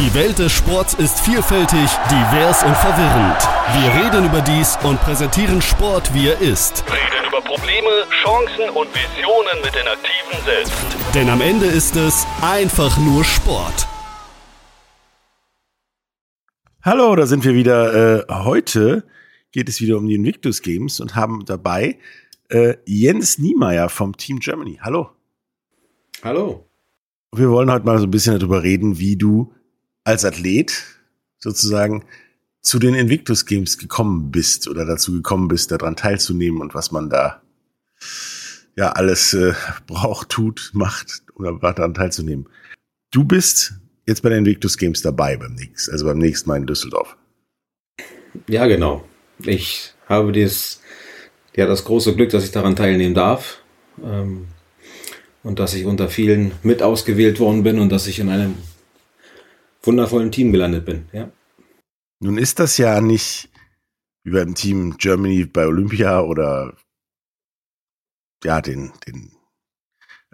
Die Welt des Sports ist vielfältig, divers und verwirrend. Wir reden über dies und präsentieren Sport, wie er ist. Reden über Probleme, Chancen und Visionen mit den Aktiven selbst. Denn am Ende ist es einfach nur Sport. Hallo, da sind wir wieder. Äh, heute geht es wieder um die Invictus Games und haben dabei äh, Jens Niemeyer vom Team Germany. Hallo. Hallo. Wir wollen heute mal so ein bisschen darüber reden, wie du als Athlet sozusagen zu den Invictus Games gekommen bist oder dazu gekommen bist, daran teilzunehmen und was man da ja alles äh, braucht, tut, macht, um daran teilzunehmen. Du bist jetzt bei den Invictus Games dabei beim nächsten, also beim nächsten Mal in Düsseldorf. Ja, genau. Ich habe dieses, ja, das große Glück, dass ich daran teilnehmen darf. Ähm, und dass ich unter vielen mit ausgewählt worden bin und dass ich in einem wundervollen Team gelandet bin, ja. Nun ist das ja nicht wie beim Team Germany bei Olympia oder ja, den, den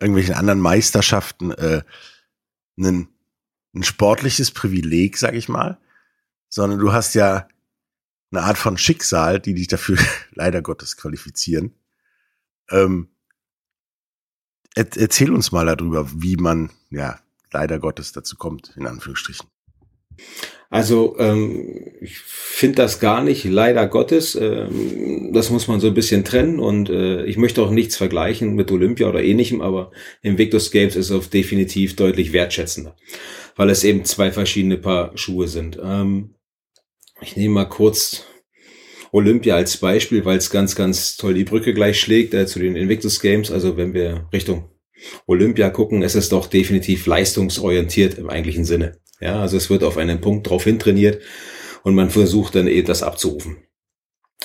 irgendwelchen anderen Meisterschaften äh, ein, ein sportliches Privileg, sag ich mal, sondern du hast ja eine Art von Schicksal, die dich dafür leider Gottes qualifizieren. Ähm, erzähl uns mal darüber, wie man ja leider Gottes dazu kommt, in Anführungsstrichen. Also ähm, ich finde das gar nicht, leider Gottes. Ähm, das muss man so ein bisschen trennen und äh, ich möchte auch nichts vergleichen mit Olympia oder ähnlichem, aber Invictus Games ist auf definitiv deutlich wertschätzender, weil es eben zwei verschiedene Paar Schuhe sind. Ähm, ich nehme mal kurz Olympia als Beispiel, weil es ganz, ganz toll die Brücke gleich schlägt äh, zu den Invictus Games. Also wenn wir Richtung Olympia gucken, ist es doch definitiv leistungsorientiert im eigentlichen Sinne. Ja, also es wird auf einen Punkt drauf hintrainiert und man versucht dann eben das abzurufen.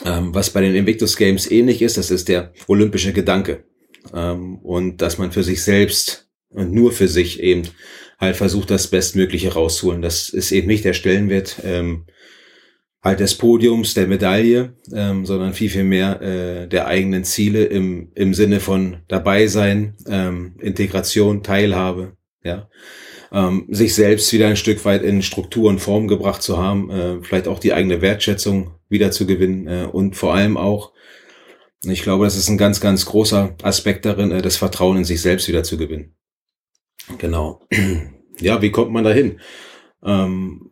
Ähm, was bei den Invictus Games ähnlich ist, das ist der olympische Gedanke. Ähm, und dass man für sich selbst und nur für sich eben halt versucht, das Bestmögliche rauszuholen. Das ist eben nicht der Stellenwert ähm, halt des Podiums, der Medaille, ähm, sondern viel, viel mehr äh, der eigenen Ziele im, im Sinne von dabei sein, ähm, Integration, Teilhabe, ja. Ähm, sich selbst wieder ein Stück weit in Struktur und Form gebracht zu haben, äh, vielleicht auch die eigene Wertschätzung wieder zu gewinnen äh, und vor allem auch, ich glaube, das ist ein ganz, ganz großer Aspekt darin, äh, das Vertrauen in sich selbst wieder zu gewinnen. Genau. Ja, wie kommt man dahin? Ähm,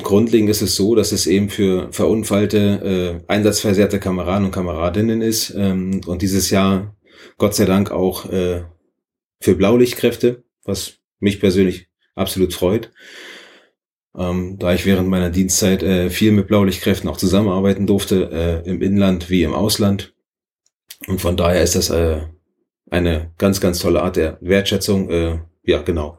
Grundlegend ist es so, dass es eben für verunfallte, äh, einsatzversehrte Kameraden und Kameradinnen ist ähm, und dieses Jahr Gott sei Dank auch äh, für Blaulichtkräfte, was mich persönlich absolut freut. Ähm, da ich während meiner Dienstzeit äh, viel mit Blaulichtkräften auch zusammenarbeiten durfte, äh, im Inland wie im Ausland. Und von daher ist das äh, eine ganz, ganz tolle Art der Wertschätzung. Äh, ja, genau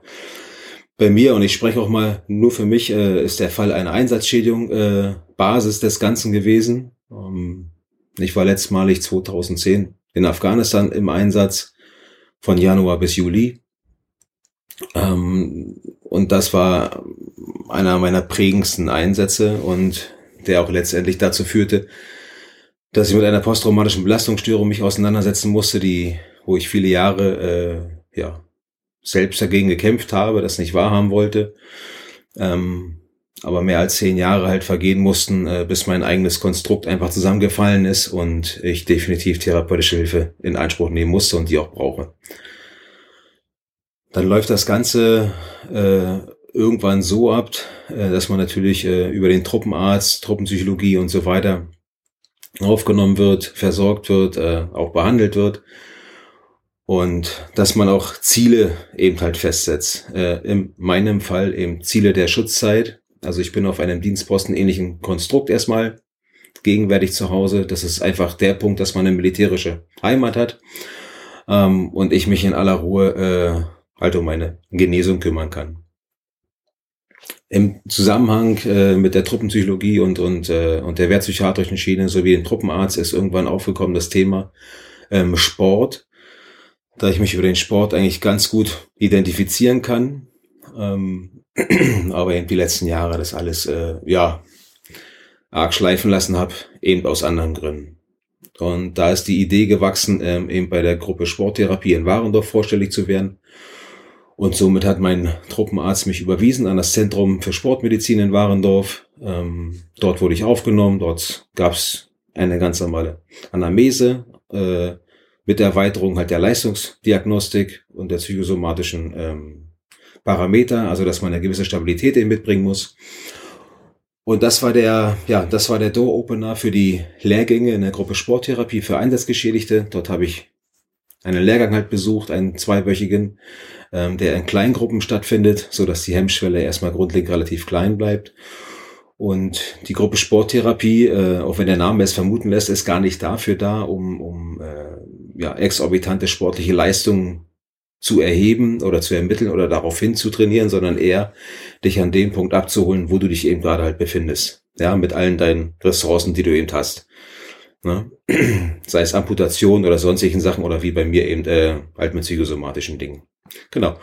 bei mir, und ich spreche auch mal nur für mich, äh, ist der Fall eine Einsatzschädigung äh, Basis des Ganzen gewesen. Ähm, ich war letztmalig 2010 in Afghanistan im Einsatz von Januar bis Juli. Ähm, und das war einer meiner prägendsten Einsätze und der auch letztendlich dazu führte, dass ich mit einer posttraumatischen Belastungsstörung mich auseinandersetzen musste, die, wo ich viele Jahre äh, ja selbst dagegen gekämpft habe, das nicht wahrhaben wollte. Ähm, aber mehr als zehn Jahre halt vergehen mussten, äh, bis mein eigenes Konstrukt einfach zusammengefallen ist und ich definitiv therapeutische Hilfe in Anspruch nehmen musste und die auch brauche. Dann läuft das Ganze äh, irgendwann so ab, äh, dass man natürlich äh, über den Truppenarzt, Truppenpsychologie und so weiter aufgenommen wird, versorgt wird, äh, auch behandelt wird und dass man auch Ziele eben halt festsetzt. Äh, in meinem Fall eben Ziele der Schutzzeit. Also ich bin auf einem Dienstposten ähnlichen Konstrukt erstmal gegenwärtig zu Hause. Das ist einfach der Punkt, dass man eine militärische Heimat hat ähm, und ich mich in aller Ruhe äh, halt um meine Genesung kümmern kann. Im Zusammenhang äh, mit der Truppenpsychologie und, und, äh, und der wehrpsychiatrischen Schiene sowie dem Truppenarzt ist irgendwann aufgekommen das Thema ähm, Sport da ich mich über den Sport eigentlich ganz gut identifizieren kann. Ähm, aber eben die letzten Jahre das alles, äh, ja, arg schleifen lassen habe, eben aus anderen Gründen. Und da ist die Idee gewachsen, ähm, eben bei der Gruppe Sporttherapie in Warendorf vorstellig zu werden. Und somit hat mein Truppenarzt mich überwiesen an das Zentrum für Sportmedizin in Warendorf. Ähm, dort wurde ich aufgenommen. Dort gab's eine ganz normale Anamnese äh, mit der Erweiterung halt der Leistungsdiagnostik und der psychosomatischen ähm, Parameter, also dass man eine gewisse Stabilität eben mitbringen muss. Und das war der, ja, das war der Door-Opener für die Lehrgänge in der Gruppe Sporttherapie für Einsatzgeschädigte. Dort habe ich einen Lehrgang halt besucht, einen zweiwöchigen, ähm, der in Kleingruppen stattfindet, so dass die Hemmschwelle erstmal grundlegend relativ klein bleibt. Und die Gruppe Sporttherapie, äh, auch wenn der Name es vermuten lässt, ist gar nicht dafür da, um, um äh, ja, exorbitante sportliche Leistungen zu erheben oder zu ermitteln oder darauf hin zu trainieren, sondern eher dich an dem Punkt abzuholen, wo du dich eben gerade halt befindest. Ja, mit allen deinen Ressourcen, die du eben hast. Ne? Sei es Amputation oder sonstigen Sachen oder wie bei mir eben äh, halt mit psychosomatischen Dingen. Genau.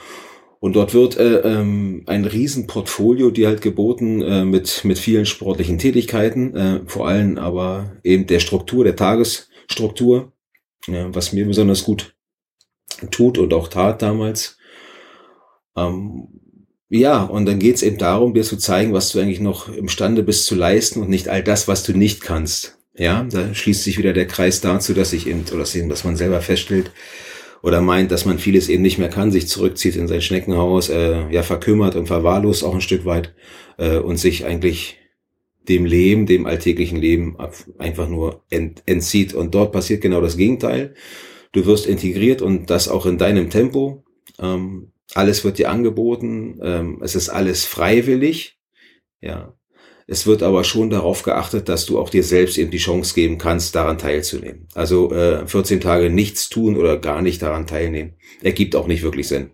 Und dort wird äh, ähm, ein Riesenportfolio, die halt geboten äh, mit mit vielen sportlichen Tätigkeiten, äh, vor allem aber eben der Struktur, der Tagesstruktur, äh, was mir besonders gut tut und auch tat damals. Ähm, ja, und dann geht's eben darum, dir zu zeigen, was du eigentlich noch imstande bist zu leisten und nicht all das, was du nicht kannst. Ja, da schließt sich wieder der Kreis dazu, dass ich eben, oder dass man selber feststellt oder meint, dass man vieles eben nicht mehr kann, sich zurückzieht in sein Schneckenhaus, äh, ja, verkümmert und verwahrlost auch ein Stück weit äh, und sich eigentlich dem Leben, dem alltäglichen Leben einfach nur ent, entzieht. Und dort passiert genau das Gegenteil. Du wirst integriert und das auch in deinem Tempo. Ähm, alles wird dir angeboten. Ähm, es ist alles freiwillig. Ja. Es wird aber schon darauf geachtet, dass du auch dir selbst eben die Chance geben kannst, daran teilzunehmen. Also äh, 14 Tage nichts tun oder gar nicht daran teilnehmen, ergibt auch nicht wirklich Sinn.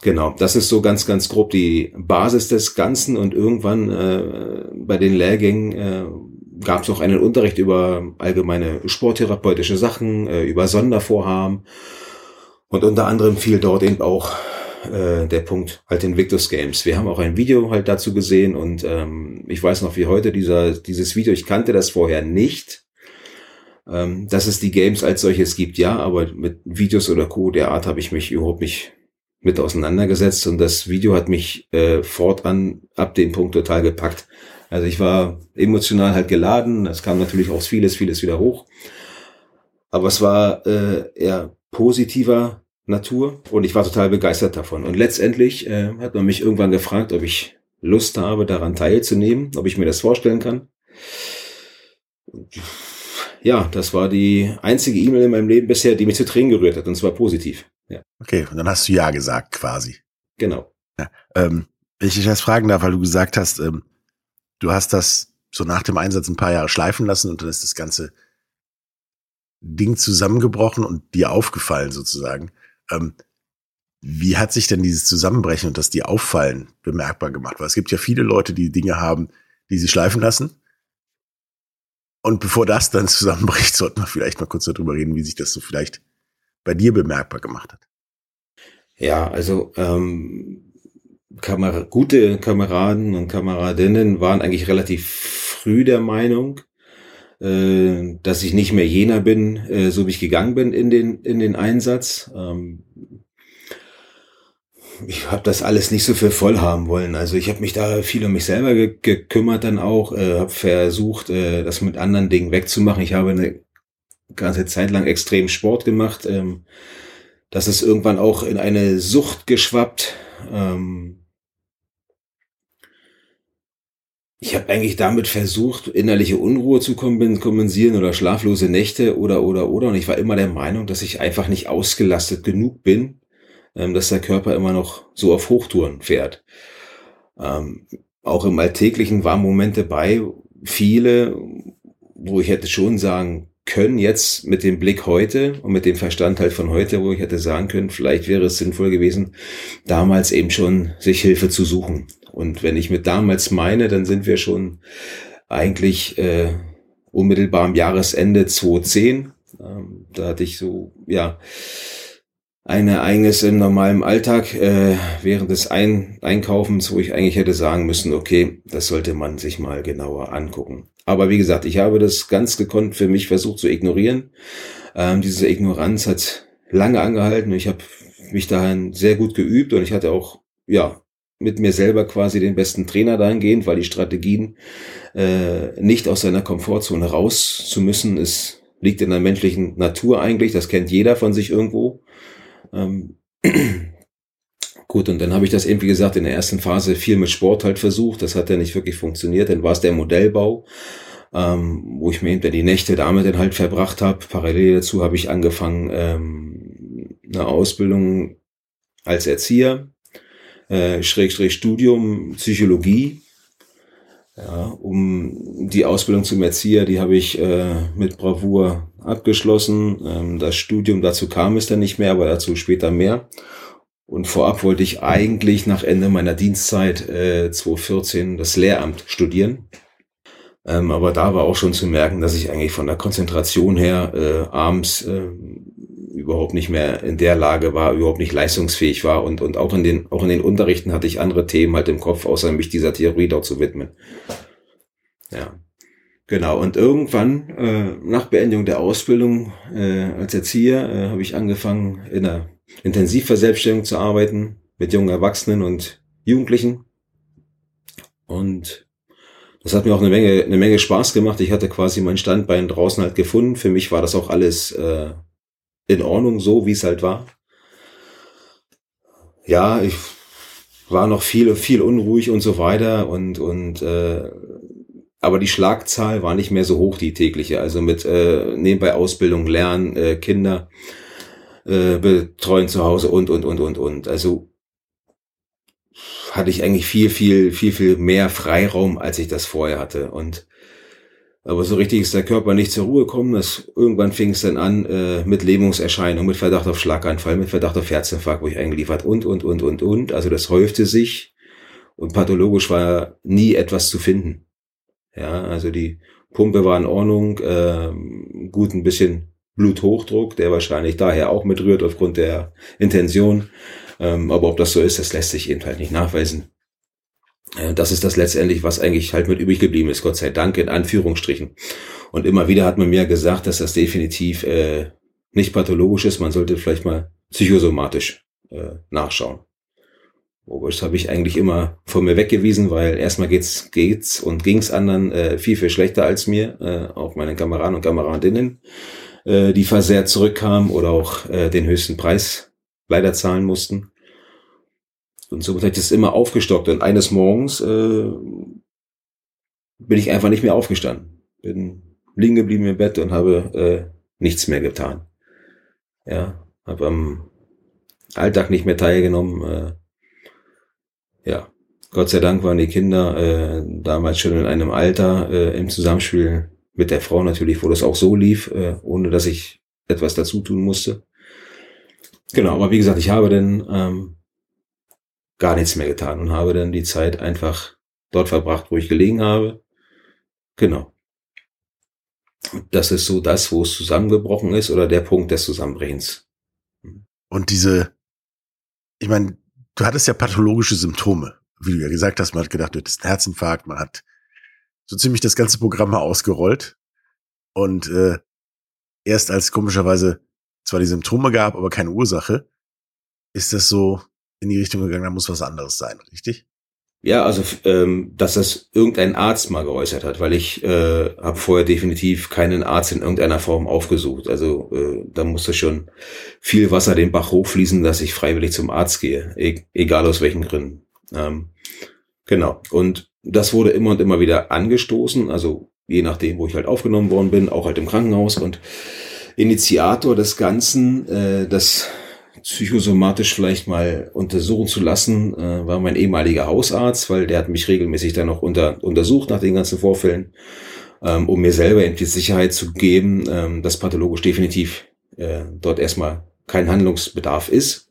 Genau, das ist so ganz, ganz grob die Basis des Ganzen und irgendwann äh, bei den Lehrgängen äh, gab es auch einen Unterricht über allgemeine sporttherapeutische Sachen, äh, über Sondervorhaben und unter anderem fiel dort eben auch äh, der Punkt halt Invictus Games. Wir haben auch ein Video halt dazu gesehen und ähm, ich weiß noch wie heute dieser, dieses Video, ich kannte das vorher nicht, ähm, dass es die Games als solches gibt, ja, aber mit Videos oder Co. der Art habe ich mich überhaupt nicht mit auseinandergesetzt und das Video hat mich äh, fortan ab dem Punkt total gepackt. Also ich war emotional halt geladen, es kam natürlich auch vieles, vieles wieder hoch. Aber es war äh, eher positiver Natur und ich war total begeistert davon. Und letztendlich äh, hat man mich irgendwann gefragt, ob ich Lust habe, daran teilzunehmen, ob ich mir das vorstellen kann. Ja, das war die einzige E-Mail in meinem Leben bisher, die mich zu Tränen gerührt hat, und zwar positiv. Ja. Okay, und dann hast du Ja gesagt quasi. Genau. Ja, ähm, wenn ich dich das fragen darf, weil du gesagt hast, ähm, du hast das so nach dem Einsatz ein paar Jahre schleifen lassen und dann ist das ganze Ding zusammengebrochen und dir aufgefallen sozusagen. Ähm, wie hat sich denn dieses Zusammenbrechen und das dir auffallen bemerkbar gemacht? Weil es gibt ja viele Leute, die Dinge haben, die sie schleifen lassen. Und bevor das dann zusammenbricht, sollten wir vielleicht mal kurz darüber reden, wie sich das so vielleicht bei dir bemerkbar gemacht hat. Ja, also ähm, Kamer gute Kameraden und Kameradinnen waren eigentlich relativ früh der Meinung, äh, dass ich nicht mehr jener bin, äh, so wie ich gegangen bin in den in den Einsatz. Ähm, ich habe das alles nicht so für voll haben wollen. Also ich habe mich da viel um mich selber ge gekümmert dann auch, äh, habe versucht, äh, das mit anderen Dingen wegzumachen. Ich habe eine ganze Zeit lang extrem Sport gemacht. Ähm, das ist irgendwann auch in eine Sucht geschwappt. Ähm, ich habe eigentlich damit versucht, innerliche Unruhe zu kompensieren oder schlaflose Nächte oder oder oder. Und ich war immer der Meinung, dass ich einfach nicht ausgelastet genug bin, ähm, dass der Körper immer noch so auf Hochtouren fährt. Ähm, auch im Alltäglichen waren Momente bei, viele, wo ich hätte schon sagen können, jetzt mit dem Blick heute und mit dem Verstand halt von heute, wo ich hätte sagen können, vielleicht wäre es sinnvoll gewesen, damals eben schon sich Hilfe zu suchen. Und wenn ich mit damals meine, dann sind wir schon eigentlich äh, unmittelbar am Jahresende 2010. Ähm, da hatte ich so, ja, ein Ereignis im normalen Alltag äh, während des ein Einkaufens, wo ich eigentlich hätte sagen müssen, okay, das sollte man sich mal genauer angucken. Aber wie gesagt, ich habe das ganz gekonnt für mich versucht zu ignorieren. Ähm, diese Ignoranz hat lange angehalten. Ich habe mich dahin sehr gut geübt und ich hatte auch, ja, mit mir selber quasi den besten Trainer dahingehend, weil die Strategien äh, nicht aus seiner Komfortzone raus zu müssen, ist, liegt in der menschlichen Natur eigentlich. Das kennt jeder von sich irgendwo. Ähm, Gut, und dann habe ich das eben, wie gesagt, in der ersten Phase viel mit Sport halt versucht. Das hat ja nicht wirklich funktioniert. Dann war es der Modellbau, ähm, wo ich mir hinter die Nächte damit dann halt verbracht habe. Parallel dazu habe ich angefangen, ähm, eine Ausbildung als Erzieher, äh, Schrägstrich Studium Psychologie. Ja, um die Ausbildung zum Erzieher, die habe ich äh, mit Bravour abgeschlossen. Ähm, das Studium dazu kam es dann nicht mehr, aber dazu später mehr. Und vorab wollte ich eigentlich nach Ende meiner Dienstzeit äh, 2014 das Lehramt studieren. Ähm, aber da war auch schon zu merken, dass ich eigentlich von der Konzentration her äh, abends äh, überhaupt nicht mehr in der Lage war, überhaupt nicht leistungsfähig war und, und auch in den, auch in den Unterrichten hatte ich andere Themen halt im Kopf, außer mich dieser Theorie dort zu widmen. Ja. Genau, und irgendwann, äh, nach Beendigung der Ausbildung äh, als Erzieher, äh, habe ich angefangen, in der Intensivverselbstständigung zu arbeiten mit jungen Erwachsenen und Jugendlichen. Und das hat mir auch eine Menge, eine Menge Spaß gemacht. Ich hatte quasi mein Standbein draußen halt gefunden. Für mich war das auch alles äh, in Ordnung, so wie es halt war. Ja, ich war noch viel, viel unruhig und so weiter und und äh, aber die Schlagzahl war nicht mehr so hoch, die tägliche. Also mit äh, nebenbei Ausbildung, Lernen, äh, Kinder äh, betreuen zu Hause und, und, und, und, und. Also hatte ich eigentlich viel, viel, viel, viel mehr Freiraum, als ich das vorher hatte. Und aber so richtig ist der Körper nicht zur Ruhe gekommen. Das, irgendwann fing es dann an äh, mit Lähmungserscheinungen, mit Verdacht auf Schlaganfall, mit Verdacht auf Herzinfarkt, wo ich eingeliefert und, und, und, und, und. Also das häufte sich und pathologisch war nie etwas zu finden. Ja, also die Pumpe war in Ordnung, äh, gut ein bisschen Bluthochdruck, der wahrscheinlich daher auch mitrührt aufgrund der Intention. Ähm, aber ob das so ist, das lässt sich eben halt nicht nachweisen. Äh, das ist das letztendlich, was eigentlich halt mit übrig geblieben ist, Gott sei Dank, in Anführungsstrichen. Und immer wieder hat man mir gesagt, dass das definitiv äh, nicht pathologisch ist. Man sollte vielleicht mal psychosomatisch äh, nachschauen. Wobei das habe ich eigentlich immer von mir weggewiesen, weil erstmal geht's, geht's und ging's anderen äh, viel, viel schlechter als mir, äh, auch meinen Kameraden und Kameradinnen äh, die versehrt zurückkamen oder auch äh, den höchsten Preis leider zahlen mussten. Und somit hat das immer aufgestockt. Und eines Morgens äh, bin ich einfach nicht mehr aufgestanden. Bin liegen geblieben im Bett und habe äh, nichts mehr getan. Ja, habe am Alltag nicht mehr teilgenommen. Äh, ja, Gott sei Dank waren die Kinder äh, damals schon in einem Alter äh, im Zusammenspiel mit der Frau natürlich, wo das auch so lief, äh, ohne dass ich etwas dazu tun musste. Genau, aber wie gesagt, ich habe dann ähm, gar nichts mehr getan und habe dann die Zeit einfach dort verbracht, wo ich gelegen habe. Genau. Das ist so das, wo es zusammengebrochen ist oder der Punkt des Zusammenbrechens. Und diese, ich meine, du hattest ja pathologische Symptome, wie du ja gesagt hast, man hat gedacht, du hättest einen Herzinfarkt, man hat so ziemlich das ganze Programm mal ausgerollt. Und äh, erst als komischerweise zwar die Symptome gab, aber keine Ursache, ist das so in die Richtung gegangen, da muss was anderes sein, richtig? Ja, also ähm, dass das irgendein Arzt mal geäußert hat, weil ich äh, habe vorher definitiv keinen Arzt in irgendeiner Form aufgesucht. Also äh, da musste schon viel Wasser den Bach hochfließen, dass ich freiwillig zum Arzt gehe, e egal aus welchen Gründen. Ähm, genau. Und das wurde immer und immer wieder angestoßen, also je nachdem, wo ich halt aufgenommen worden bin, auch halt im Krankenhaus und Initiator des Ganzen, äh, das psychosomatisch vielleicht mal untersuchen zu lassen, äh, war mein ehemaliger Hausarzt, weil der hat mich regelmäßig dann noch unter, untersucht nach den ganzen Vorfällen, ähm, um mir selber irgendwie Sicherheit zu geben, ähm, dass pathologisch definitiv äh, dort erstmal kein Handlungsbedarf ist.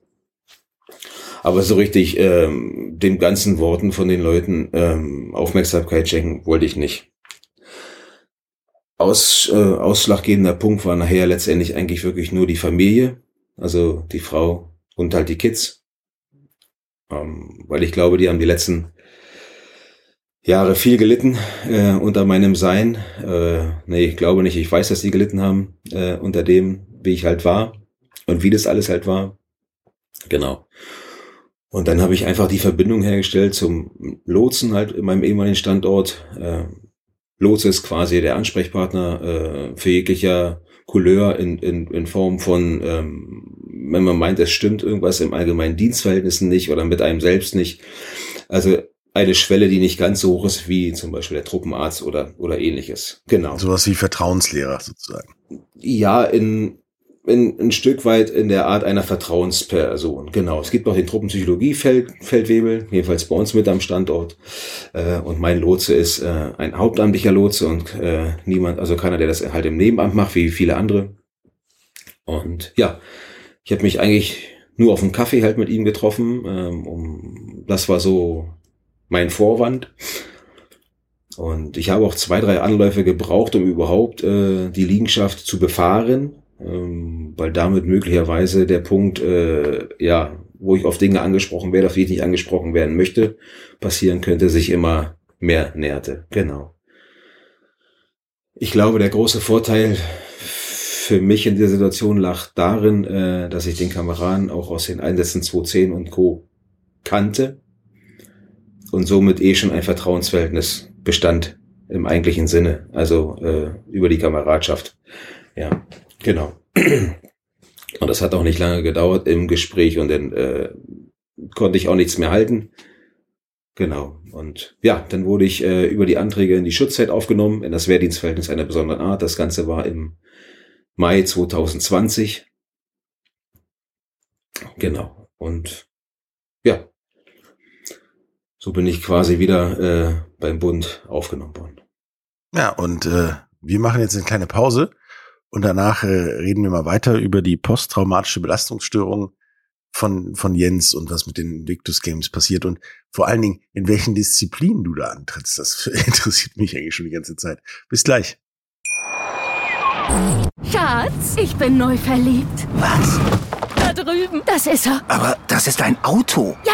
Aber so richtig ähm, dem ganzen Worten von den Leuten ähm, Aufmerksamkeit schenken wollte ich nicht. Aus, äh, ausschlaggebender Punkt war nachher letztendlich eigentlich wirklich nur die Familie, also die Frau und halt die Kids. Ähm, weil ich glaube, die haben die letzten Jahre viel gelitten äh, unter meinem Sein. Äh, nee, ich glaube nicht. Ich weiß, dass die gelitten haben äh, unter dem, wie ich halt war und wie das alles halt war. Genau. Und dann habe ich einfach die Verbindung hergestellt zum Lotsen halt in meinem ehemaligen Standort. Äh, Lotse ist quasi der Ansprechpartner äh, für jeglicher Couleur in, in, in Form von, ähm, wenn man meint, es stimmt irgendwas im allgemeinen Dienstverhältnissen nicht oder mit einem selbst nicht. Also eine Schwelle, die nicht ganz so hoch ist wie zum Beispiel der Truppenarzt oder, oder ähnliches. Genau. Sowas wie Vertrauenslehrer sozusagen. Ja, in, in, ein Stück weit in der Art einer Vertrauensperson. Genau. Es gibt noch den Truppenpsychologie-Feldwebel, jedenfalls bei uns mit am Standort. Äh, und mein Lotse ist äh, ein hauptamtlicher Lotse und äh, niemand, also keiner, der das halt im Nebenamt macht, wie viele andere. Und ja, ich habe mich eigentlich nur auf einen Kaffee halt mit ihm getroffen. Ähm, um, das war so mein Vorwand. Und ich habe auch zwei, drei Anläufe gebraucht, um überhaupt äh, die Liegenschaft zu befahren ähm, weil damit möglicherweise der Punkt, äh, ja, wo ich auf Dinge angesprochen werde, auf die ich nicht angesprochen werden möchte, passieren könnte, sich immer mehr näherte. Genau. Ich glaube, der große Vorteil für mich in dieser Situation lag darin, äh, dass ich den Kameraden auch aus den Einsätzen 210 und Co. kannte und somit eh schon ein Vertrauensverhältnis bestand im eigentlichen Sinne, also äh, über die Kameradschaft. Ja, Genau. Und das hat auch nicht lange gedauert im Gespräch und dann äh, konnte ich auch nichts mehr halten. Genau. Und ja, dann wurde ich äh, über die Anträge in die Schutzzeit aufgenommen, in das Wehrdienstverhältnis einer besonderen Art. Das Ganze war im Mai 2020. Genau. Und ja, so bin ich quasi wieder äh, beim Bund aufgenommen worden. Ja, und äh, wir machen jetzt eine kleine Pause. Und danach äh, reden wir mal weiter über die posttraumatische Belastungsstörung von, von Jens und was mit den Victus Games passiert und vor allen Dingen, in welchen Disziplinen du da antrittst. Das interessiert mich eigentlich schon die ganze Zeit. Bis gleich. Schatz, ich bin neu verliebt. Was? Da drüben. Das ist er. Aber das ist ein Auto. Ja,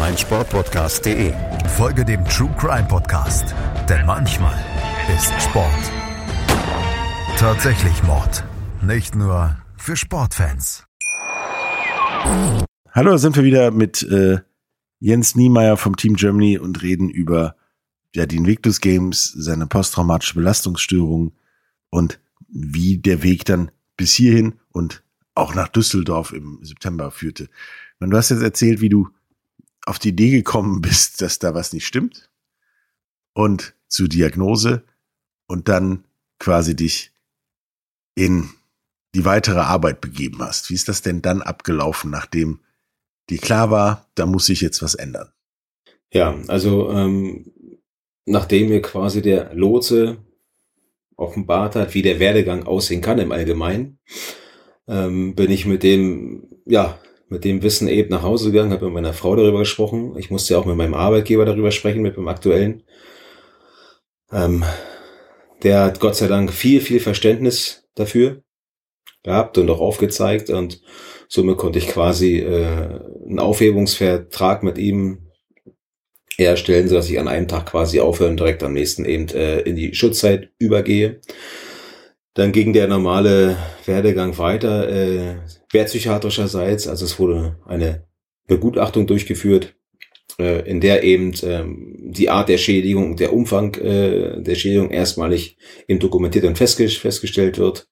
meinsportpodcast.de. Folge dem True Crime Podcast, denn manchmal ist Sport tatsächlich Mord. Nicht nur für Sportfans. Hallo, sind wir wieder mit äh, Jens Niemeyer vom Team Germany und reden über ja, die Invictus Games, seine posttraumatische Belastungsstörung und wie der Weg dann bis hierhin und auch nach Düsseldorf im September führte. Und du hast jetzt erzählt, wie du auf die Idee gekommen bist, dass da was nicht stimmt und zur Diagnose und dann quasi dich in die weitere Arbeit begeben hast. Wie ist das denn dann abgelaufen, nachdem dir klar war, da muss sich jetzt was ändern? Ja, also ähm, nachdem mir quasi der Lotse offenbart hat, wie der Werdegang aussehen kann im Allgemeinen, ähm, bin ich mit dem, ja, mit dem Wissen eben nach Hause gegangen, habe mit meiner Frau darüber gesprochen. Ich musste ja auch mit meinem Arbeitgeber darüber sprechen, mit dem aktuellen. Ähm, der hat Gott sei Dank viel, viel Verständnis dafür gehabt und auch aufgezeigt und somit konnte ich quasi äh, einen Aufhebungsvertrag mit ihm herstellen, sodass ich an einem Tag quasi aufhören, direkt am nächsten eben äh, in die Schutzzeit übergehe. Dann ging der normale Werdegang weiter, äh, wehrpsychiatrischerseits, also es wurde eine Begutachtung durchgeführt, äh, in der eben ähm, die Art der Schädigung der Umfang äh, der Schädigung erstmalig eben dokumentiert und festge festgestellt wird.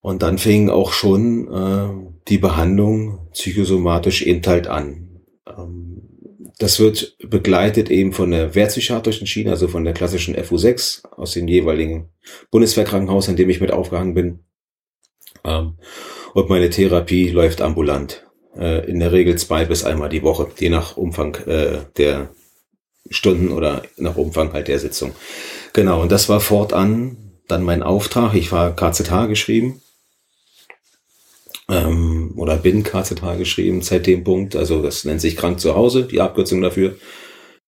Und dann fing auch schon äh, die Behandlung psychosomatisch eben halt an. Ähm, das wird begleitet eben von der wehrpsychiatrischen Schiene, also von der klassischen FU6 aus dem jeweiligen Bundeswehrkrankenhaus, in dem ich mit aufgehangen bin. Ähm, und meine Therapie läuft ambulant. Äh, in der Regel zwei bis einmal die Woche, je nach Umfang äh, der Stunden oder nach Umfang halt der Sitzung. Genau, und das war fortan dann mein Auftrag. Ich war KZH geschrieben ähm, oder bin KZH geschrieben seit dem Punkt. Also das nennt sich krank zu Hause, die Abkürzung dafür.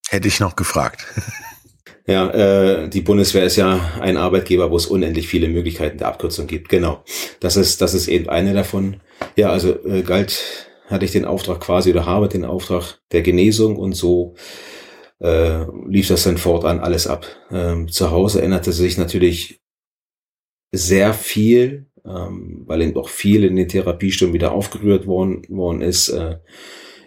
Hätte ich noch gefragt. Ja, äh, die Bundeswehr ist ja ein Arbeitgeber, wo es unendlich viele Möglichkeiten der Abkürzung gibt. Genau. Das ist, das ist eben eine davon. Ja, also äh, galt, hatte ich den Auftrag quasi oder habe den Auftrag der Genesung und so äh, lief das dann fortan alles ab. Ähm, zu Hause änderte sich natürlich sehr viel, ähm, weil eben auch viel in den Therapiestunden wieder aufgerührt worden, worden ist. Äh,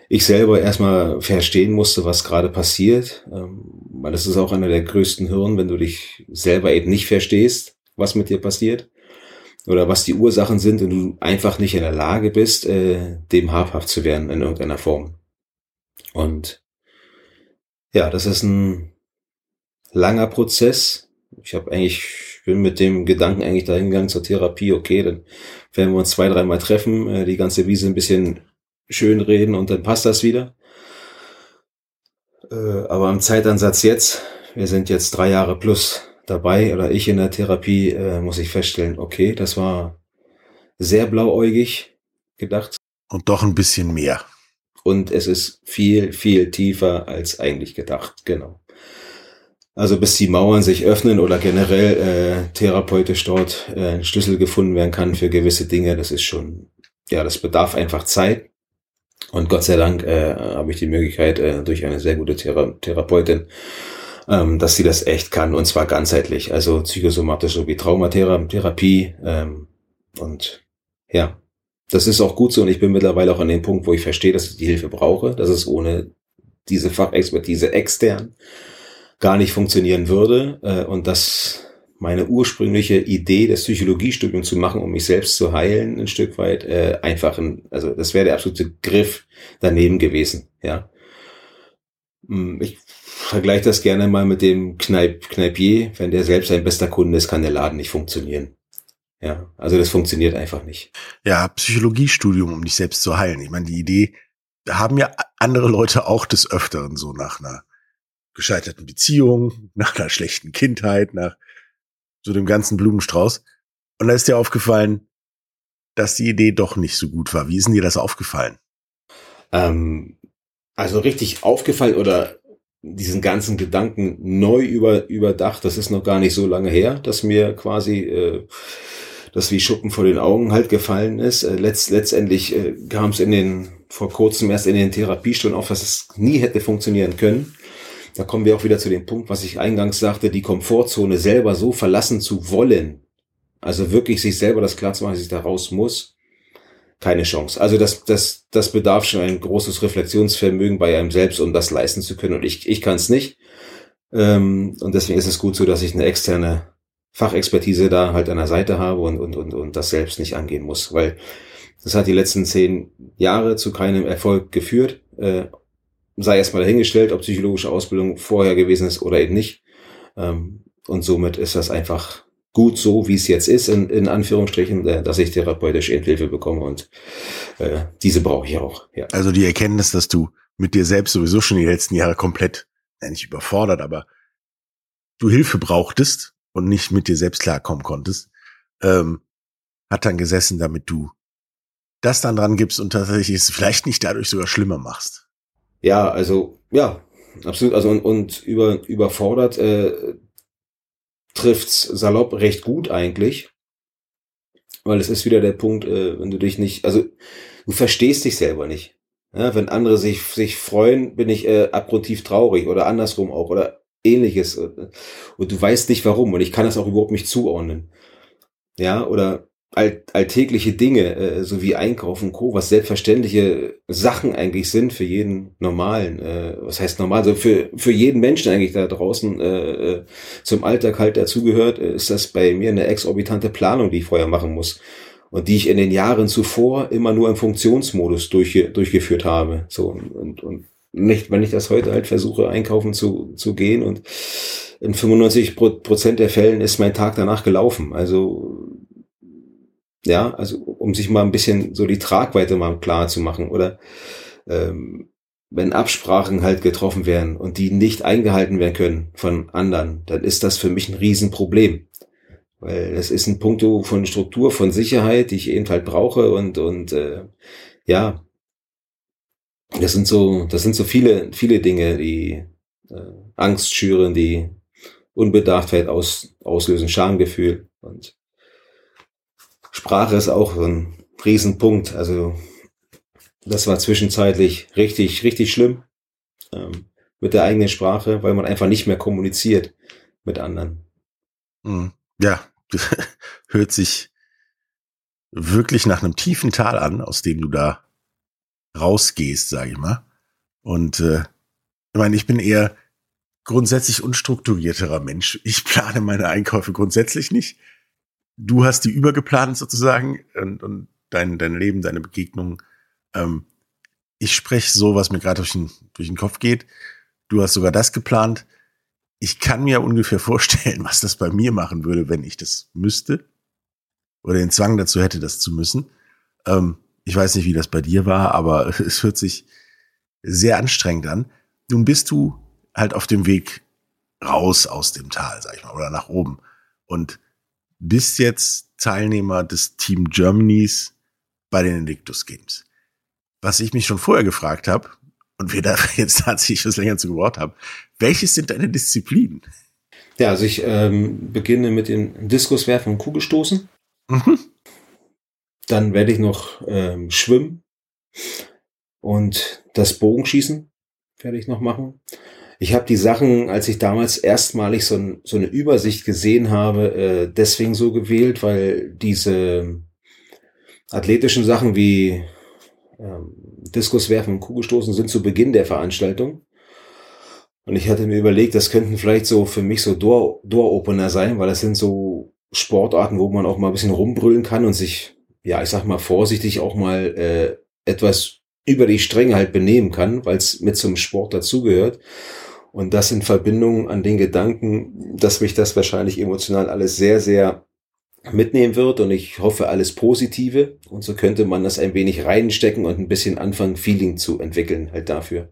ich selber erstmal verstehen musste, was gerade passiert, ähm, weil das ist auch einer der größten Hürden, wenn du dich selber eben nicht verstehst, was mit dir passiert oder was die Ursachen sind und du einfach nicht in der Lage bist, äh, dem habhaft zu werden in irgendeiner Form. Und ja, das ist ein langer Prozess. Ich habe eigentlich, bin mit dem Gedanken eigentlich dahin gegangen zur Therapie, okay, dann werden wir uns zwei, dreimal treffen, äh, die ganze Wiese ein bisschen schön reden und dann passt das wieder. Äh, aber am Zeitansatz jetzt, wir sind jetzt drei Jahre plus dabei oder ich in der Therapie, äh, muss ich feststellen, okay, das war sehr blauäugig gedacht. Und doch ein bisschen mehr. Und es ist viel, viel tiefer als eigentlich gedacht, genau. Also bis die Mauern sich öffnen oder generell äh, therapeutisch dort äh, ein Schlüssel gefunden werden kann für gewisse Dinge, das ist schon, ja, das bedarf einfach Zeit. Und Gott sei Dank äh, habe ich die Möglichkeit äh, durch eine sehr gute Thera Therapeutin, ähm, dass sie das echt kann und zwar ganzheitlich, also psychosomatisch sowie Traumatherapie ähm, und ja, das ist auch gut so. Und ich bin mittlerweile auch an dem Punkt, wo ich verstehe, dass ich die Hilfe brauche, dass es ohne diese Fachexpertise extern gar nicht funktionieren würde äh, und dass meine ursprüngliche Idee des Psychologiestudiums zu machen, um mich selbst zu heilen, ein Stück weit, äh, einfach ein, also das wäre der absolute Griff daneben gewesen, ja. Hm, ich vergleiche das gerne mal mit dem Kneip, Kneipier. Wenn der selbst ein bester Kunde ist, kann der Laden nicht funktionieren. Ja, also das funktioniert einfach nicht. Ja, Psychologiestudium, um dich selbst zu heilen. Ich meine, die Idee haben ja andere Leute auch des Öfteren so nach einer gescheiterten Beziehung, nach einer schlechten Kindheit, nach so dem ganzen Blumenstrauß. Und da ist dir aufgefallen, dass die Idee doch nicht so gut war. Wie ist denn dir das aufgefallen? Ähm, also richtig aufgefallen oder diesen ganzen Gedanken neu über, überdacht, das ist noch gar nicht so lange her, dass mir quasi äh, das wie Schuppen vor den Augen halt gefallen ist. Äh, letzt, letztendlich äh, kam es in den vor kurzem erst in den Therapiestunden auf, dass es nie hätte funktionieren können. Da kommen wir auch wieder zu dem Punkt, was ich eingangs sagte, die Komfortzone selber so verlassen zu wollen. Also wirklich sich selber das klar zu machen, dass ich da raus muss. Keine Chance. Also das, das, das bedarf schon ein großes Reflexionsvermögen bei einem selbst, um das leisten zu können. Und ich, ich kann es nicht. Ähm, und deswegen ist es gut so, dass ich eine externe Fachexpertise da halt an der Seite habe und, und, und, und das selbst nicht angehen muss. Weil das hat die letzten zehn Jahre zu keinem Erfolg geführt. Äh, sei erstmal dahingestellt, ob psychologische Ausbildung vorher gewesen ist oder eben nicht. Ähm, und somit ist das einfach gut so, wie es jetzt ist, in, in Anführungsstrichen, äh, dass ich therapeutisch Hilfe bekomme und äh, diese brauche ich auch. Ja. Also die Erkenntnis, dass du mit dir selbst sowieso schon die letzten Jahre komplett, ja nicht überfordert, aber du Hilfe brauchtest und nicht mit dir selbst klarkommen konntest, ähm, hat dann gesessen, damit du das dann dran gibst und tatsächlich es vielleicht nicht dadurch sogar schlimmer machst. Ja, also ja, absolut. Also und, und über, überfordert äh, trifft's salopp recht gut eigentlich. Weil es ist wieder der Punkt, äh, wenn du dich nicht, also du verstehst dich selber nicht. Ja, wenn andere sich, sich freuen, bin ich äh, abgrundtief traurig oder andersrum auch oder ähnliches. Und du weißt nicht warum und ich kann das auch überhaupt nicht zuordnen. Ja, oder all, alltägliche Dinge, äh, so wie Einkaufen, Co., was selbstverständliche Sachen eigentlich sind für jeden normalen, äh, was heißt normal, so für, für jeden Menschen eigentlich da draußen äh, äh, zum Alltag halt dazugehört, äh, ist das bei mir eine exorbitante Planung, die ich vorher machen muss. Und die ich in den Jahren zuvor immer nur im Funktionsmodus durch, durchgeführt habe. So und, und, und nicht, wenn ich das heute halt versuche, einkaufen zu, zu gehen und in 95 Prozent der Fällen ist mein Tag danach gelaufen. Also ja, also um sich mal ein bisschen so die Tragweite mal klar zu machen. Oder ähm, wenn Absprachen halt getroffen werden und die nicht eingehalten werden können von anderen, dann ist das für mich ein Riesenproblem. Weil das ist ein Punkt von Struktur, von Sicherheit, die ich eben halt brauche und, und äh, ja, das sind so, das sind so viele, viele Dinge, die, äh, Angst schüren, die Unbedachtheit aus, auslösen, Schamgefühl und Sprache ist auch ein Riesenpunkt. Also das war zwischenzeitlich richtig, richtig schlimm ähm, mit der eigenen Sprache, weil man einfach nicht mehr kommuniziert mit anderen. Mhm. Ja, hört sich wirklich nach einem tiefen Tal an, aus dem du da rausgehst, sage ich mal. Und äh, ich meine, ich bin eher grundsätzlich unstrukturierterer Mensch. Ich plane meine Einkäufe grundsätzlich nicht. Du hast die übergeplant sozusagen und, und dein, dein Leben, deine Begegnungen. Ähm, ich spreche so, was mir gerade durch den, durch den Kopf geht. Du hast sogar das geplant. Ich kann mir ungefähr vorstellen, was das bei mir machen würde, wenn ich das müsste oder den Zwang dazu hätte, das zu müssen. Ähm, ich weiß nicht, wie das bei dir war, aber es hört sich sehr anstrengend an. Nun bist du halt auf dem Weg raus aus dem Tal, sag ich mal, oder nach oben und bist jetzt Teilnehmer des Team Germanys bei den Invictus Games. Was ich mich schon vorher gefragt habe und wir da jetzt tatsächlich was länger zu gebraucht haben, welches sind deine Disziplinen? Ja, also ich ähm, beginne mit dem Diskuswerfen und Kugelstoßen. Mhm. Dann werde ich noch ähm, schwimmen und das Bogenschießen werde ich noch machen. Ich habe die Sachen, als ich damals erstmalig so, so eine Übersicht gesehen habe, äh, deswegen so gewählt, weil diese athletischen Sachen wie ähm, Diskuswerfen und Kugelstoßen sind zu Beginn der Veranstaltung. Und ich hatte mir überlegt, das könnten vielleicht so für mich so Door-Opener sein, weil das sind so Sportarten, wo man auch mal ein bisschen rumbrüllen kann und sich, ja, ich sag mal vorsichtig auch mal äh, etwas über die Stränge halt benehmen kann, weil es mit zum Sport dazugehört. Und das in Verbindung an den Gedanken, dass mich das wahrscheinlich emotional alles sehr, sehr mitnehmen wird und ich hoffe alles Positive. Und so könnte man das ein wenig reinstecken und ein bisschen anfangen, Feeling zu entwickeln halt dafür.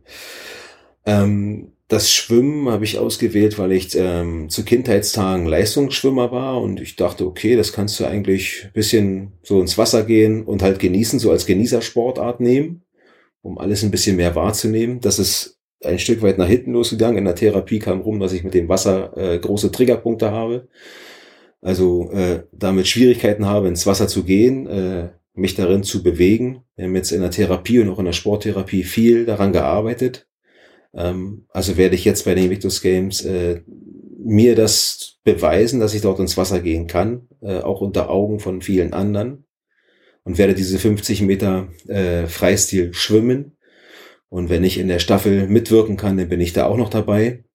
Ähm, das Schwimmen habe ich ausgewählt, weil ich ähm, zu Kindheitstagen Leistungsschwimmer war und ich dachte, okay, das kannst du eigentlich bisschen so ins Wasser gehen und halt genießen, so als Genießersportart nehmen, um alles ein bisschen mehr wahrzunehmen. Das ist ein Stück weit nach hinten losgegangen. In der Therapie kam rum, dass ich mit dem Wasser äh, große Triggerpunkte habe. Also äh, damit Schwierigkeiten habe, ins Wasser zu gehen, äh, mich darin zu bewegen. Wir haben jetzt in der Therapie und auch in der Sporttherapie viel daran gearbeitet ähm, also werde ich jetzt bei den Invictus Games äh, mir das beweisen, dass ich dort ins Wasser gehen kann, äh, auch unter Augen von vielen anderen und werde diese 50 Meter äh, Freistil schwimmen. Und wenn ich in der Staffel mitwirken kann, dann bin ich da auch noch dabei.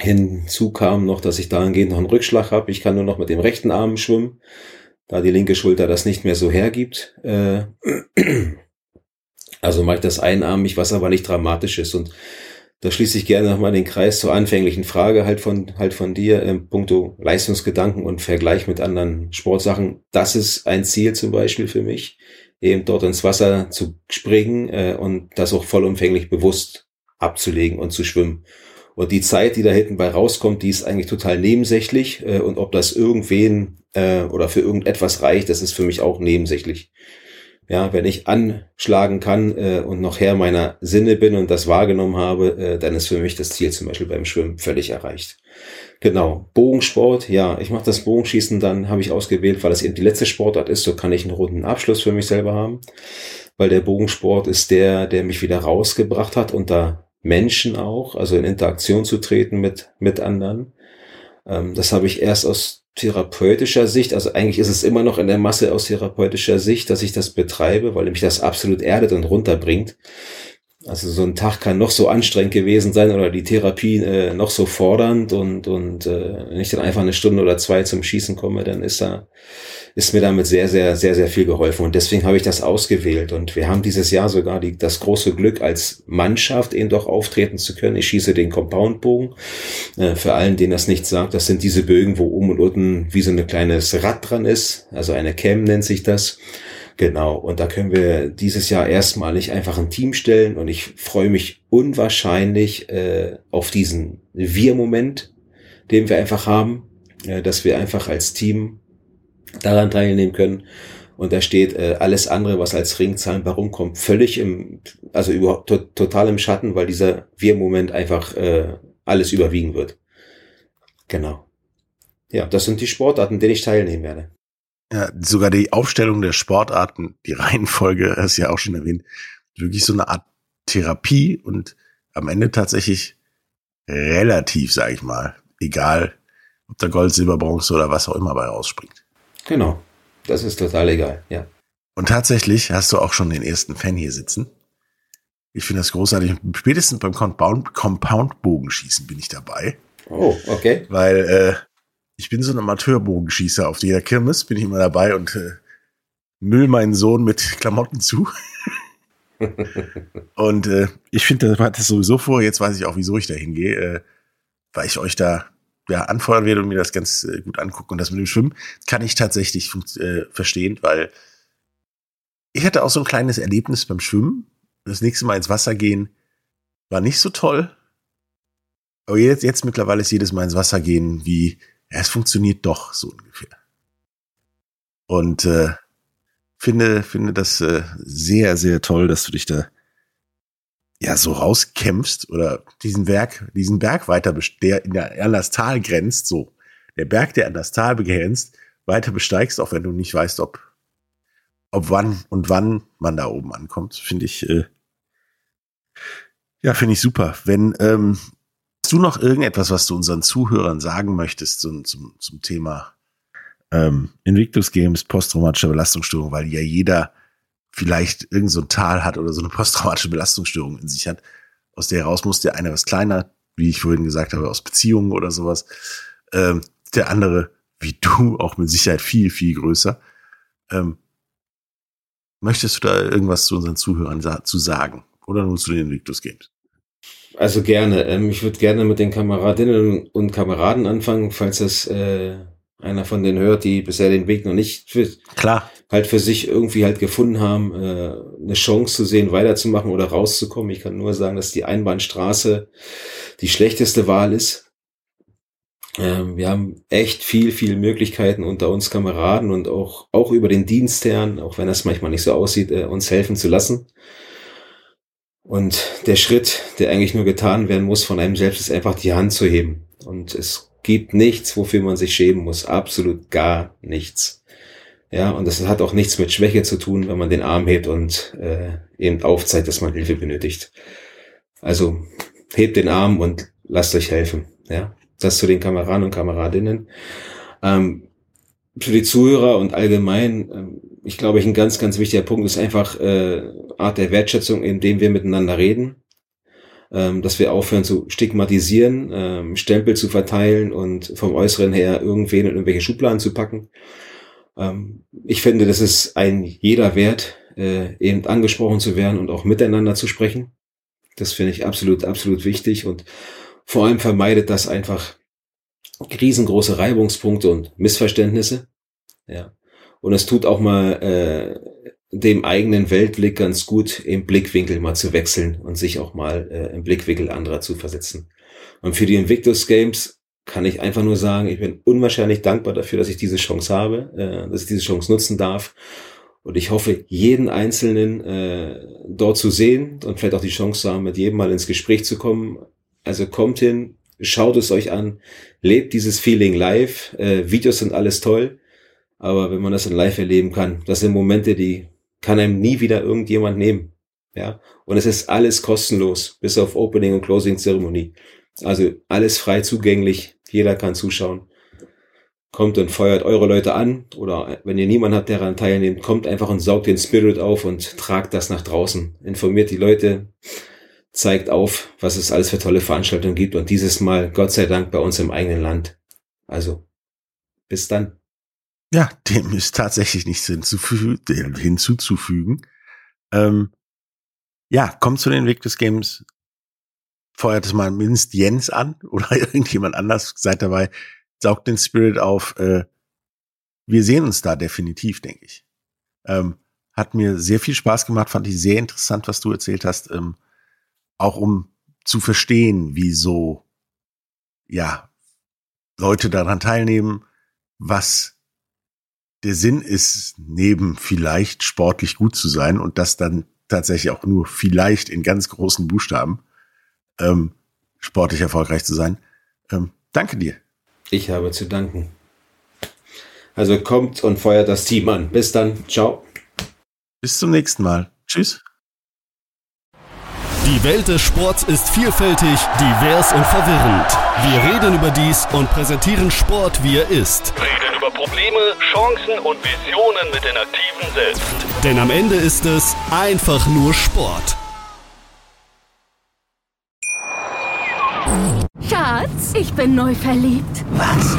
Hinzu kam noch, dass ich dahingehend noch einen Rückschlag habe. Ich kann nur noch mit dem rechten Arm schwimmen, da die linke Schulter das nicht mehr so hergibt. Äh, also mache ich das einarmig, was aber nicht dramatisch ist. Und da schließe ich gerne nochmal den Kreis zur anfänglichen Frage halt von, halt von dir, ähm, puncto Leistungsgedanken und Vergleich mit anderen Sportsachen. Das ist ein Ziel zum Beispiel für mich, eben dort ins Wasser zu springen äh, und das auch vollumfänglich bewusst abzulegen und zu schwimmen. Und die Zeit, die da hinten bei rauskommt, die ist eigentlich total nebensächlich. Äh, und ob das irgendwen äh, oder für irgendetwas reicht, das ist für mich auch nebensächlich. Ja, wenn ich anschlagen kann äh, und noch Herr meiner Sinne bin und das wahrgenommen habe, äh, dann ist für mich das Ziel zum Beispiel beim Schwimmen völlig erreicht. Genau, Bogensport, ja, ich mache das Bogenschießen, dann habe ich ausgewählt, weil es eben die letzte Sportart ist, so kann ich einen runden Abschluss für mich selber haben, weil der Bogensport ist der, der mich wieder rausgebracht hat, unter Menschen auch, also in Interaktion zu treten mit, mit anderen. Ähm, das habe ich erst aus therapeutischer Sicht, also eigentlich ist es immer noch in der Masse aus therapeutischer Sicht, dass ich das betreibe, weil mich das absolut erdet und runterbringt. Also so ein Tag kann noch so anstrengend gewesen sein oder die Therapie äh, noch so fordernd und und äh, wenn ich dann einfach eine Stunde oder zwei zum Schießen komme, dann ist da ist mir damit sehr sehr sehr sehr viel geholfen und deswegen habe ich das ausgewählt und wir haben dieses Jahr sogar die, das große Glück als Mannschaft eben doch auftreten zu können. Ich schieße den Compoundbogen. Äh, für allen, denen das nicht sagt, das sind diese Bögen, wo oben und unten wie so ein kleines Rad dran ist, also eine Cam nennt sich das. Genau, und da können wir dieses Jahr erstmalig einfach ein Team stellen und ich freue mich unwahrscheinlich äh, auf diesen Wir-Moment, den wir einfach haben, äh, dass wir einfach als Team daran teilnehmen können. Und da steht äh, alles andere, was als Ringzahlen rumkommt, völlig im, also überhaupt to total im Schatten, weil dieser Wir-Moment einfach äh, alles überwiegen wird. Genau. Ja, das sind die Sportarten, denen ich teilnehmen werde. Ja, sogar die Aufstellung der Sportarten, die Reihenfolge, hast du ja auch schon erwähnt, wirklich so eine Art Therapie und am Ende tatsächlich relativ, sag ich mal, egal, ob da Gold, Silber, Bronze oder was auch immer bei rausspringt. Genau. Das ist total egal, ja. Und tatsächlich hast du auch schon den ersten Fan hier sitzen. Ich finde das großartig. Spätestens beim Compound-Bogenschießen bin ich dabei. Oh, okay. Weil äh, ich bin so ein Amateurbogenschießer. Auf jeder Kirmes bin ich immer dabei und äh, müll meinen Sohn mit Klamotten zu. und äh, ich finde, das hat das sowieso vor. Jetzt weiß ich auch, wieso ich da hingehe, äh, weil ich euch da ja, anfeuern werde und mir das ganz äh, gut angucken. Und das mit dem Schwimmen kann ich tatsächlich äh, verstehen, weil ich hatte auch so ein kleines Erlebnis beim Schwimmen. Das nächste Mal ins Wasser gehen war nicht so toll. Aber jetzt, jetzt mittlerweile ist jedes Mal ins Wasser gehen wie, es funktioniert doch so ungefähr. Und äh, finde, finde das äh, sehr, sehr toll, dass du dich da ja so rauskämpfst oder diesen Berg, diesen Berg weiter, der in der, an das Tal grenzt, so. Der Berg, der an das Tal begrenzt, weiter besteigst, auch wenn du nicht weißt, ob, ob wann und wann man da oben ankommt, finde ich, äh, ja, finde ich super. Wenn, ähm, hast du noch irgendetwas, was du unseren Zuhörern sagen möchtest zum, zum, zum Thema ähm, Invictus Games, posttraumatische Belastungsstörung, weil ja jeder vielleicht irgend so ein Tal hat oder so eine posttraumatische Belastungsstörung in sich hat, aus der heraus muss der eine was kleiner, wie ich vorhin gesagt habe, aus Beziehungen oder sowas. Ähm, der andere, wie du, auch mit Sicherheit viel, viel größer. Ähm, möchtest du da irgendwas zu unseren Zuhörern sa zu sagen? Oder nur zu den Invictus Games? Also gerne. Ähm, ich würde gerne mit den Kameradinnen und Kameraden anfangen, falls das äh, einer von denen hört, die bisher den Weg noch nicht für, Klar. halt für sich irgendwie halt gefunden haben, äh, eine Chance zu sehen, weiterzumachen oder rauszukommen. Ich kann nur sagen, dass die Einbahnstraße die schlechteste Wahl ist. Ähm, wir haben echt viel, viel Möglichkeiten unter uns Kameraden und auch, auch über den Dienstherrn, auch wenn das manchmal nicht so aussieht, äh, uns helfen zu lassen. Und der Schritt, der eigentlich nur getan werden muss von einem selbst, ist einfach die Hand zu heben. Und es gibt nichts, wofür man sich schämen muss. Absolut gar nichts. Ja, und das hat auch nichts mit Schwäche zu tun, wenn man den Arm hebt und äh, eben aufzeigt, dass man Hilfe benötigt. Also hebt den Arm und lasst euch helfen. Ja, das zu den Kameraden und Kameradinnen. Ähm, für die Zuhörer und allgemein, ähm, ich glaube, ein ganz, ganz wichtiger Punkt ist einfach äh, Art der Wertschätzung, indem wir miteinander reden ähm, dass wir aufhören zu stigmatisieren, ähm, Stempel zu verteilen und vom Äußeren her irgendwen in irgendwelche Schubladen zu packen. Ähm, ich finde, das ist ein jeder Wert, äh, eben angesprochen zu werden und auch miteinander zu sprechen. Das finde ich absolut, absolut wichtig und vor allem vermeidet das einfach riesengroße Reibungspunkte und Missverständnisse. Ja. Und es tut auch mal äh, dem eigenen Weltblick ganz gut im Blickwinkel mal zu wechseln und sich auch mal äh, im Blickwinkel anderer zu versetzen. Und für die Invictus Games kann ich einfach nur sagen, ich bin unwahrscheinlich dankbar dafür, dass ich diese Chance habe, äh, dass ich diese Chance nutzen darf. Und ich hoffe, jeden Einzelnen äh, dort zu sehen und vielleicht auch die Chance zu haben, mit jedem mal ins Gespräch zu kommen. Also kommt hin, schaut es euch an, lebt dieses Feeling live. Äh, Videos sind alles toll, aber wenn man das in live erleben kann, das sind Momente, die kann einem nie wieder irgendjemand nehmen. Ja, und es ist alles kostenlos, bis auf Opening und Closing Zeremonie. Also alles frei zugänglich, jeder kann zuschauen. Kommt und feuert eure Leute an oder wenn ihr niemanden habt, der daran teilnimmt, kommt einfach und saugt den Spirit auf und tragt das nach draußen. Informiert die Leute, zeigt auf, was es alles für tolle Veranstaltungen gibt und dieses Mal, Gott sei Dank, bei uns im eigenen Land. Also, bis dann. Ja, dem ist tatsächlich nichts hinzuzufügen. Ähm, ja, kommt zu den Weg des Games. Feuert es mal mindestens Jens an oder irgendjemand anders. Seid dabei. Saugt den Spirit auf. Äh, wir sehen uns da definitiv, denke ich. Ähm, hat mir sehr viel Spaß gemacht, fand ich sehr interessant, was du erzählt hast. Ähm, auch um zu verstehen, wieso, ja, Leute daran teilnehmen, was der Sinn ist, neben vielleicht sportlich gut zu sein und das dann tatsächlich auch nur vielleicht in ganz großen Buchstaben, ähm, sportlich erfolgreich zu sein. Ähm, danke dir. Ich habe zu danken. Also kommt und feuert das Team an. Bis dann. Ciao. Bis zum nächsten Mal. Tschüss. Die Welt des Sports ist vielfältig, divers und verwirrend. Wir reden über dies und präsentieren Sport, wie er ist. Reden über Probleme, Chancen und Visionen mit den Aktiven selbst. Denn am Ende ist es einfach nur Sport. Schatz, ich bin neu verliebt. Was?